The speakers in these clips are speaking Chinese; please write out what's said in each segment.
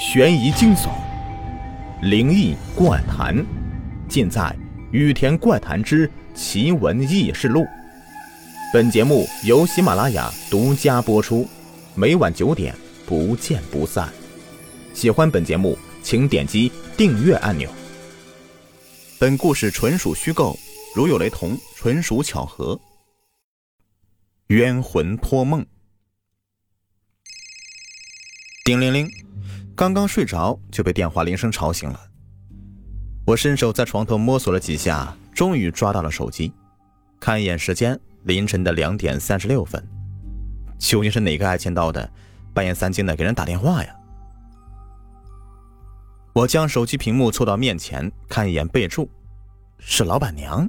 悬疑惊悚、灵异怪谈，尽在《雨田怪谈之奇闻异事录》。本节目由喜马拉雅独家播出，每晚九点不见不散。喜欢本节目，请点击订阅按钮。本故事纯属虚构，如有雷同，纯属巧合。冤魂托梦。叮铃铃，刚刚睡着就被电话铃声吵醒了。我伸手在床头摸索了几下，终于抓到了手机。看一眼时间，凌晨的两点三十六分。究竟是哪个爱签到的，半夜三更的给人打电话呀？我将手机屏幕凑到面前，看一眼备注，是老板娘。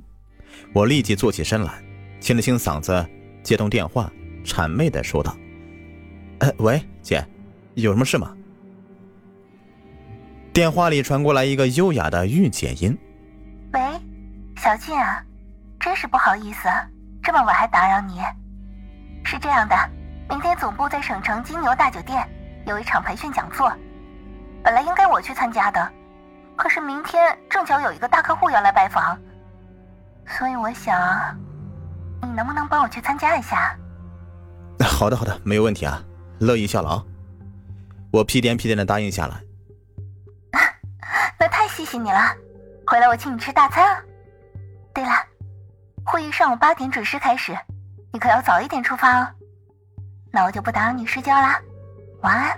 我立即坐起身来，清了清嗓子。接通电话，谄媚的说道：“呃，喂，姐，有什么事吗？”电话里传过来一个优雅的御姐音：“喂，小静啊，真是不好意思，这么晚还打扰你。是这样的，明天总部在省城金牛大酒店有一场培训讲座，本来应该我去参加的，可是明天正巧有一个大客户要来拜访，所以我想。”你能不能帮我去参加一下？好的，好的，没有问题啊，乐意效劳。我屁颠屁颠的答应下来。谢谢你了，回来我请你吃大餐啊。对了，会议上午八点准时开始，你可要早一点出发哦。那我就不打扰你睡觉啦，晚安。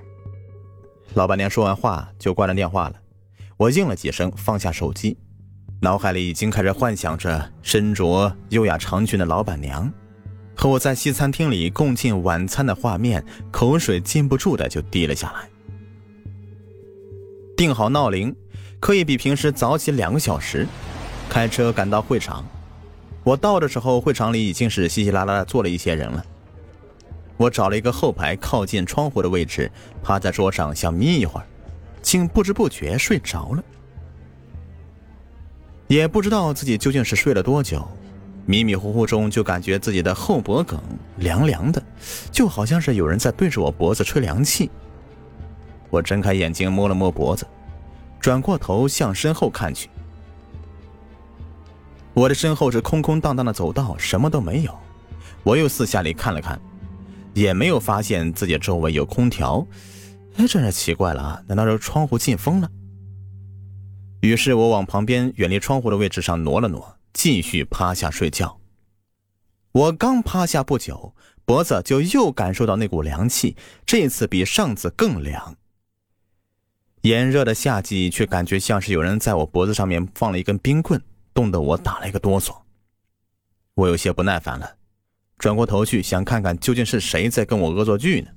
老板娘说完话就挂了电话了，我应了几声，放下手机。脑海里已经开始幻想着身着优雅长裙的老板娘，和我在西餐厅里共进晚餐的画面，口水禁不住的就滴了下来。定好闹铃，可以比平时早起两个小时，开车赶到会场。我到的时候，会场里已经是稀稀拉拉的坐了一些人了。我找了一个后排靠近窗户的位置，趴在桌上想眯一会儿，竟不知不觉睡着了。也不知道自己究竟是睡了多久，迷迷糊糊中就感觉自己的后脖梗凉凉的，就好像是有人在对着我脖子吹凉气。我睁开眼睛摸了摸脖子，转过头向身后看去。我的身后是空空荡荡的走道，什么都没有。我又四下里看了看，也没有发现自己周围有空调。哎，真是奇怪了，难道是窗户进风了？于是我往旁边远离窗户的位置上挪了挪，继续趴下睡觉。我刚趴下不久，脖子就又感受到那股凉气，这次比上次更凉。炎热的夏季，却感觉像是有人在我脖子上面放了一根冰棍，冻得我打了一个哆嗦。我有些不耐烦了，转过头去想看看究竟是谁在跟我恶作剧呢。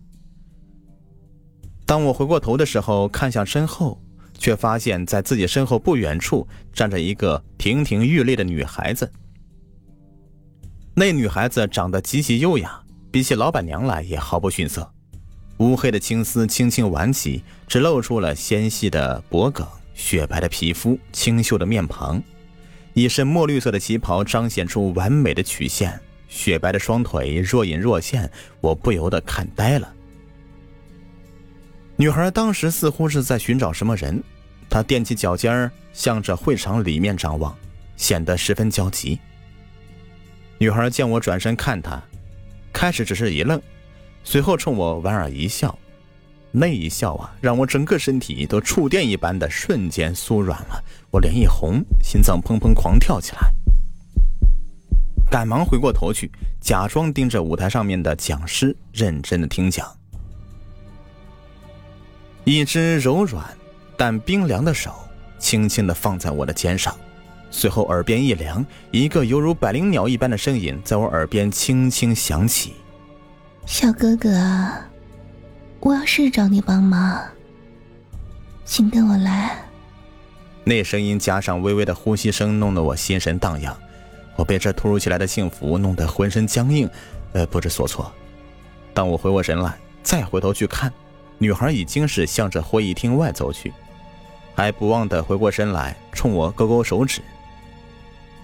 当我回过头的时候，看向身后。却发现，在自己身后不远处站着一个亭亭玉立的女孩子。那女孩子长得极其优雅，比起老板娘来也毫不逊色。乌黑的青丝轻轻挽起，只露出了纤细的脖颈、雪白的皮肤、清秀的面庞。一身墨绿色的旗袍彰显出完美的曲线，雪白的双腿若隐若现，我不由得看呆了。女孩当时似乎是在寻找什么人，她踮起脚尖儿，向着会场里面张望，显得十分焦急。女孩见我转身看她，开始只是一愣，随后冲我莞尔一笑，那一笑啊，让我整个身体都触电一般的瞬间酥软了，我脸一红，心脏砰砰狂跳起来，赶忙回过头去，假装盯着舞台上面的讲师，认真的听讲。一只柔软但冰凉的手轻轻的放在我的肩上，随后耳边一凉，一个犹如百灵鸟一般的声音在我耳边轻轻响起：“小哥哥，我要是找你帮忙，请跟我来。”那声音加上微微的呼吸声，弄得我心神荡漾，我被这突如其来的幸福弄得浑身僵硬，呃，不知所措。当我回过神来，再回头去看。女孩已经是向着会议厅外走去，还不忘的回过身来冲我勾勾手指。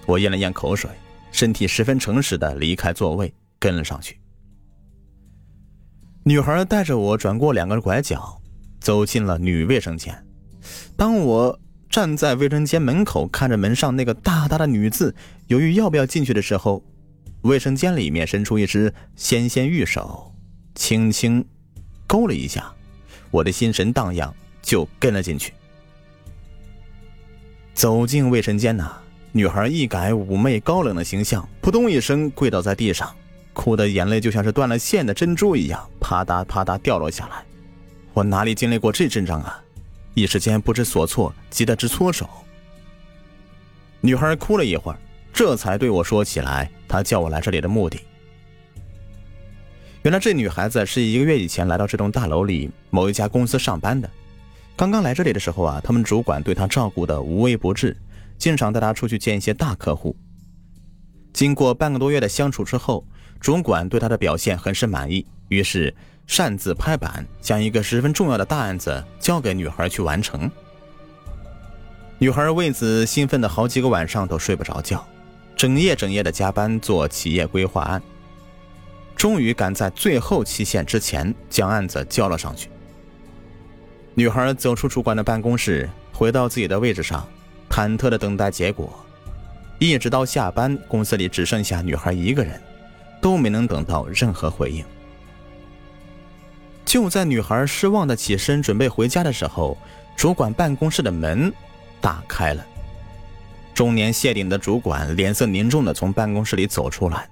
我咽了咽口水，身体十分诚实的离开座位，跟了上去。女孩带着我转过两个拐角，走进了女卫生间。当我站在卫生间门口，看着门上那个大大的女字，犹豫要不要进去的时候，卫生间里面伸出一只纤纤玉手，轻轻勾了一下，我的心神荡漾，就跟了进去。走进卫生间呐，女孩一改妩媚高冷的形象，扑通一声跪倒在地上，哭的眼泪就像是断了线的珍珠一样，啪嗒啪嗒掉落下来。我哪里经历过这阵仗啊！一时间不知所措，急得直搓手。女孩哭了一会儿，这才对我说起来她叫我来这里的目的。原来这女孩子是一个月以前来到这栋大楼里某一家公司上班的。刚刚来这里的时候啊，他们主管对她照顾的无微不至，经常带她出去见一些大客户。经过半个多月的相处之后，主管对她的表现很是满意，于是。擅自拍板，将一个十分重要的大案子交给女孩去完成。女孩为此兴奋的好几个晚上都睡不着觉，整夜整夜的加班做企业规划案，终于赶在最后期限之前将案子交了上去。女孩走出主管的办公室，回到自己的位置上，忐忑的等待结果，一直到下班，公司里只剩下女孩一个人，都没能等到任何回应。就在女孩失望的起身准备回家的时候，主管办公室的门打开了。中年谢顶的主管脸色凝重的从办公室里走出来，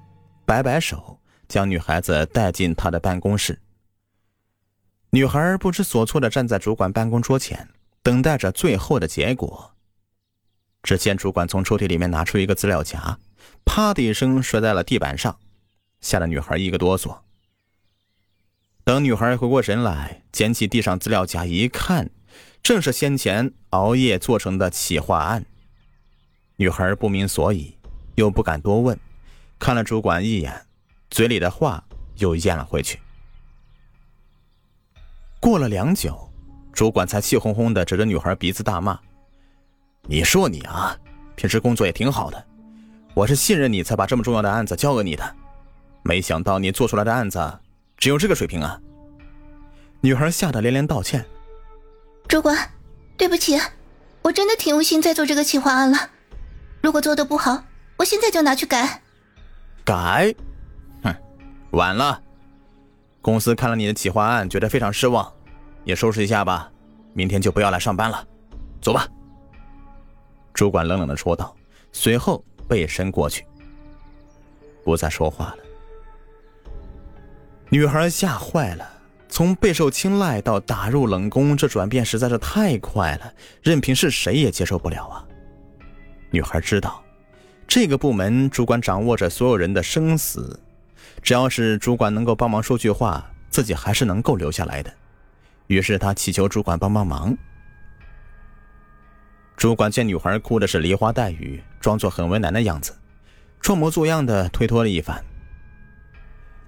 摆摆手，将女孩子带进他的办公室。女孩不知所措的站在主管办公桌前，等待着最后的结果。只见主管从抽屉里面拿出一个资料夹，啪的一声摔在了地板上，吓得女孩一个哆嗦。等女孩回过神来，捡起地上资料夹一看，正是先前熬夜做成的企划案。女孩不明所以，又不敢多问，看了主管一眼，嘴里的话又咽了回去。过了良久，主管才气哄哄的指着女孩鼻子大骂：“你说你啊，平时工作也挺好的，我是信任你才把这么重要的案子交给你的，没想到你做出来的案子……”只有这个水平啊！女孩吓得连连道歉：“主管，对不起，我真的挺用心在做这个企划案了。如果做的不好，我现在就拿去改。”改？哼，晚了。公司看了你的企划案，觉得非常失望，也收拾一下吧。明天就不要来上班了，走吧。主管冷冷的说道，随后背身过去，不再说话了。女孩吓坏了，从备受青睐到打入冷宫，这转变实在是太快了，任凭是谁也接受不了啊！女孩知道，这个部门主管掌握着所有人的生死，只要是主管能够帮忙说句话，自己还是能够留下来的。于是她祈求主管帮帮忙。主管见女孩哭的是梨花带雨，装作很为难的样子，装模作样的推脱了一番。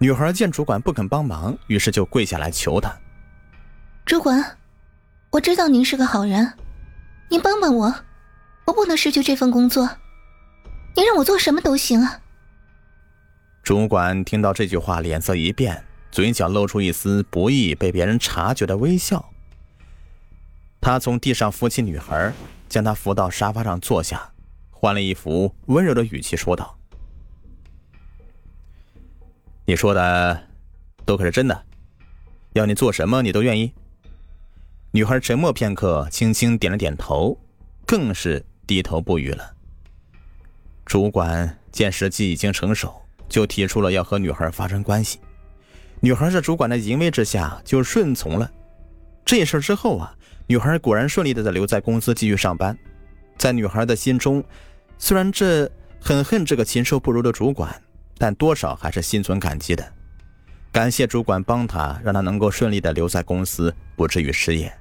女孩见主管不肯帮忙，于是就跪下来求他：“主管，我知道您是个好人，您帮帮我，我不能失去这份工作，您让我做什么都行啊。”主管听到这句话，脸色一变，嘴角露出一丝不易被别人察觉的微笑。他从地上扶起女孩，将她扶到沙发上坐下，换了一副温柔的语气说道。你说的都可是真的，要你做什么你都愿意。女孩沉默片刻，轻轻点了点头，更是低头不语了。主管见时机已经成熟，就提出了要和女孩发生关系。女孩在主管的淫威之下就顺从了。这事之后啊，女孩果然顺利的在留在公司继续上班。在女孩的心中，虽然这很恨这个禽兽不如的主管。但多少还是心存感激的，感谢主管帮他，让他能够顺利的留在公司，不至于失业。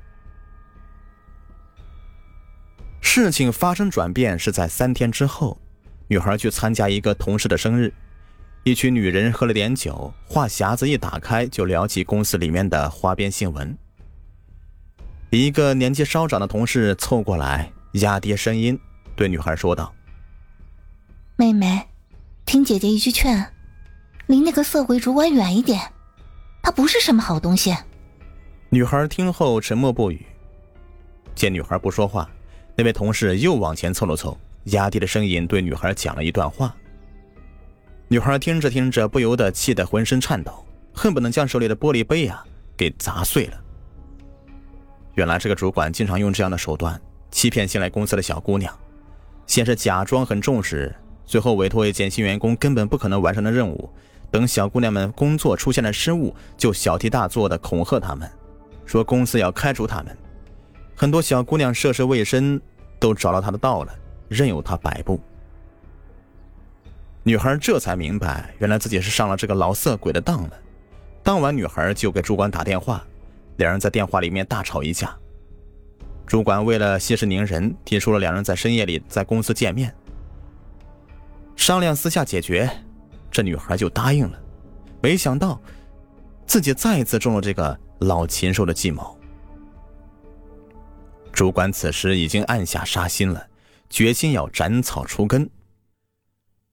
事情发生转变是在三天之后，女孩去参加一个同事的生日，一群女人喝了点酒，话匣子一打开就聊起公司里面的花边新闻。一个年纪稍长的同事凑过来，压低声音对女孩说道：“妹妹。”听姐姐一句劝，离那个色鬼主管远一点，他不是什么好东西。女孩听后沉默不语。见女孩不说话，那位同事又往前凑了凑，压低了声音对女孩讲了一段话。女孩听着听着，不由得气得浑身颤抖，恨不能将手里的玻璃杯啊给砸碎了。原来这个主管经常用这样的手段欺骗新来公司的小姑娘，先是假装很重视，最后委托一件新员工根本不可能完成的任务，等小姑娘们工作出现了失误，就小题大做的恐吓他们，说公司要开除他们。很多小姑娘涉世未深，都找到他的道了，任由他摆布。女孩这才明白，原来自己是上了这个老色鬼的当了。当晚，女孩就给主管打电话，两人在电话里面大吵一架。主管为了息事宁人，提出了两人在深夜里在公司见面，商量私下解决。这女孩就答应了。没想到，自己再一次中了这个老禽兽的计谋。主管此时已经暗下杀心了，决心要斩草除根。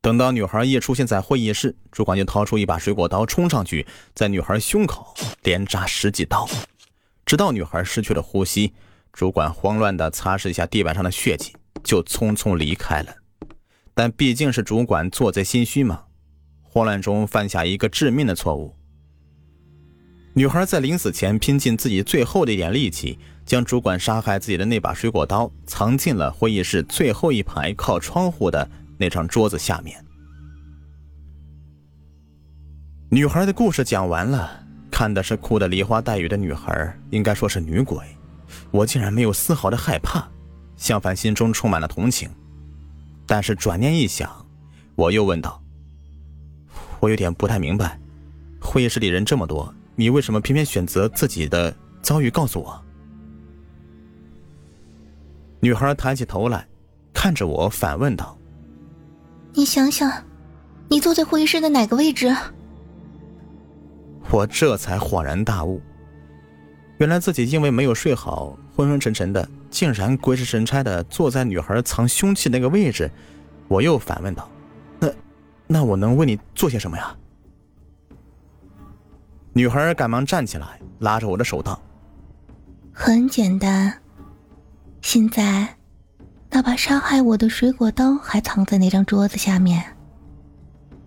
等到女孩一出现在会议室，主管就掏出一把水果刀，冲上去，在女孩胸口连扎十几刀，直到女孩失去了呼吸。主管慌乱地擦拭一下地板上的血迹，就匆匆离开了。但毕竟是主管做贼心虚嘛，慌乱中犯下一个致命的错误。女孩在临死前拼尽自己最后的一点力气，将主管杀害自己的那把水果刀藏进了会议室最后一排靠窗户的那张桌子下面。女孩的故事讲完了，看的是哭得梨花带雨的女孩，应该说是女鬼。我竟然没有丝毫的害怕，相反心中充满了同情。但是转念一想，我又问道：“我有点不太明白，会议室里人这么多。”你为什么偏偏选择自己的遭遇告诉我？女孩抬起头来，看着我反问道：“你想想，你坐在会议室的哪个位置？”我这才恍然大悟，原来自己因为没有睡好，昏昏沉沉的，竟然鬼使神差的坐在女孩藏凶器那个位置。我又反问道：“那，那我能为你做些什么呀？”女孩赶忙站起来，拉着我的手道：“很简单，现在那把杀害我的水果刀还藏在那张桌子下面。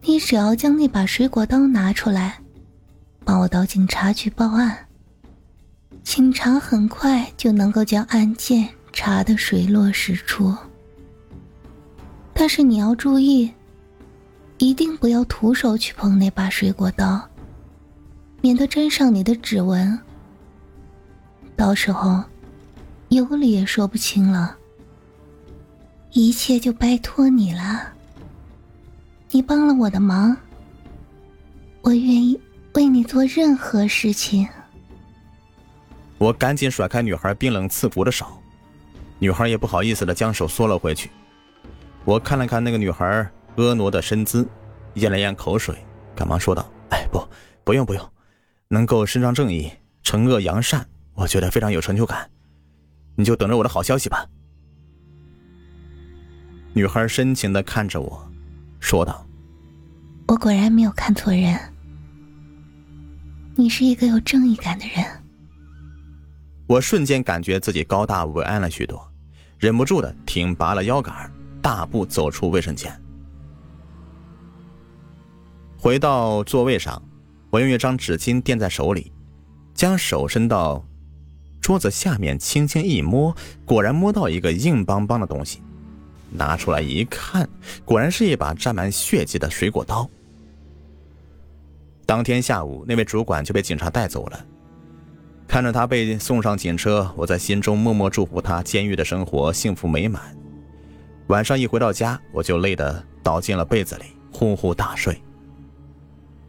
你只要将那把水果刀拿出来，帮我到警察局报案。警察很快就能够将案件查得水落石出。但是你要注意，一定不要徒手去碰那把水果刀。”免得沾上你的指纹，到时候有理也说不清了。一切就拜托你了。你帮了我的忙，我愿意为你做任何事情。我赶紧甩开女孩冰冷刺骨的手，女孩也不好意思的将手缩了回去。我看了看那个女孩婀娜的身姿，咽了咽口水，赶忙说道：“哎，不，不用，不用。”能够伸张正义、惩恶扬善，我觉得非常有成就感。你就等着我的好消息吧。女孩深情的看着我，说道：“我果然没有看错人，你是一个有正义感的人。”我瞬间感觉自己高大伟岸了许多，忍不住的挺拔了腰杆，大步走出卫生间，回到座位上。我用一张纸巾垫在手里，将手伸到桌子下面，轻轻一摸，果然摸到一个硬邦邦的东西。拿出来一看，果然是一把沾满血迹的水果刀。当天下午，那位主管就被警察带走了。看着他被送上警车，我在心中默默祝福他监狱的生活幸福美满。晚上一回到家，我就累得倒进了被子里，呼呼大睡。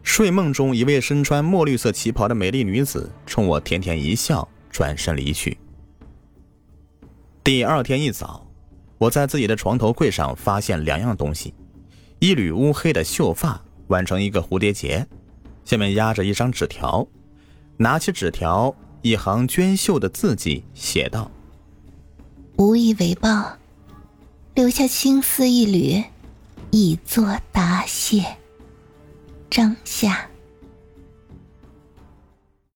睡梦中，一位身穿墨绿色旗袍的美丽女子冲我甜甜一笑，转身离去。第二天一早，我在自己的床头柜上发现两样东西：一缕乌黑的秀发挽成一个蝴蝶结，下面压着一张纸条。拿起纸条，一行娟秀的字迹写道：“无以为报，留下青丝一缕，以作答谢。”张夏。